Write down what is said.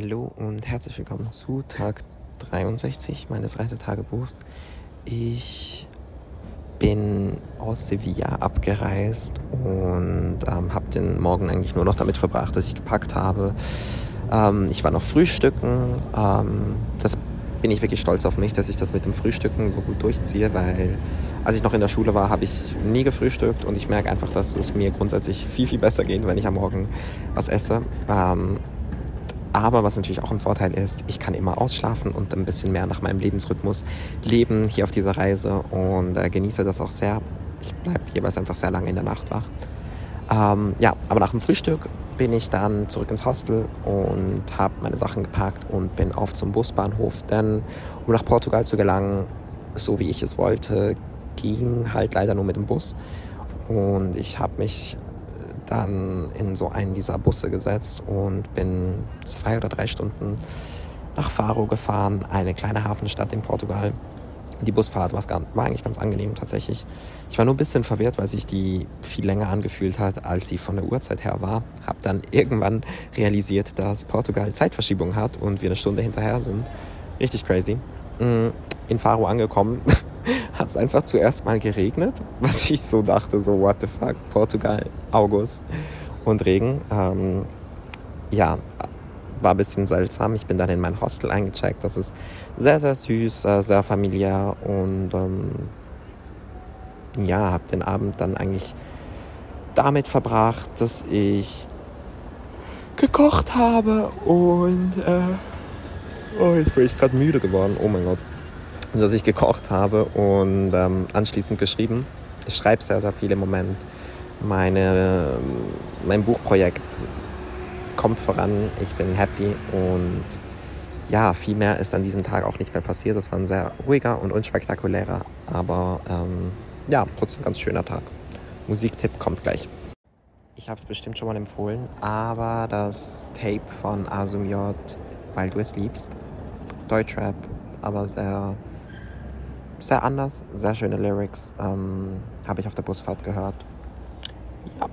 Hallo und herzlich willkommen zu Tag 63 meines Reisetagebuchs. Ich bin aus Sevilla abgereist und ähm, habe den Morgen eigentlich nur noch damit verbracht, dass ich gepackt habe. Ähm, ich war noch frühstücken. Ähm, das bin ich wirklich stolz auf mich, dass ich das mit dem Frühstücken so gut durchziehe, weil als ich noch in der Schule war, habe ich nie gefrühstückt und ich merke einfach, dass es mir grundsätzlich viel, viel besser geht, wenn ich am Morgen was esse. Aber was natürlich auch ein Vorteil ist, ich kann immer ausschlafen und ein bisschen mehr nach meinem Lebensrhythmus leben hier auf dieser Reise und äh, genieße das auch sehr. Ich bleibe jeweils einfach sehr lange in der Nacht wach. Ähm, ja, aber nach dem Frühstück bin ich dann zurück ins Hostel und habe meine Sachen gepackt und bin auf zum Busbahnhof. Denn um nach Portugal zu gelangen, so wie ich es wollte, ging halt leider nur mit dem Bus. Und ich habe mich dann in so einen dieser Busse gesetzt und bin zwei oder drei Stunden nach Faro gefahren, eine kleine Hafenstadt in Portugal. Die Busfahrt war, war eigentlich ganz angenehm tatsächlich. Ich war nur ein bisschen verwirrt, weil sich die viel länger angefühlt hat, als sie von der Uhrzeit her war. Hab dann irgendwann realisiert, dass Portugal Zeitverschiebung hat und wir eine Stunde hinterher sind. Richtig crazy. Mm, in Faro angekommen, hat es einfach zuerst mal geregnet, was ich so dachte, so what the fuck, Portugal, August und Regen. Ähm, ja, war ein bisschen seltsam. Ich bin dann in mein Hostel eingecheckt. Das ist sehr, sehr süß, äh, sehr familiär und ähm, ja, habe den Abend dann eigentlich damit verbracht, dass ich gekocht habe und äh, oh, jetzt bin ich gerade müde geworden. Oh mein Gott dass ich gekocht habe und ähm, anschließend geschrieben. Ich schreibe sehr, sehr viel im Moment. Meine, mein Buchprojekt kommt voran. Ich bin happy und ja, viel mehr ist an diesem Tag auch nicht mehr passiert. Das war ein sehr ruhiger und unspektakulärer, aber ähm, ja, trotzdem ganz schöner Tag. Musiktipp kommt gleich. Ich habe es bestimmt schon mal empfohlen, aber das Tape von Asum weil du es liebst, Deutschrap, aber sehr sehr anders, sehr schöne Lyrics. Ähm, Habe ich auf der Busfahrt gehört. Ja,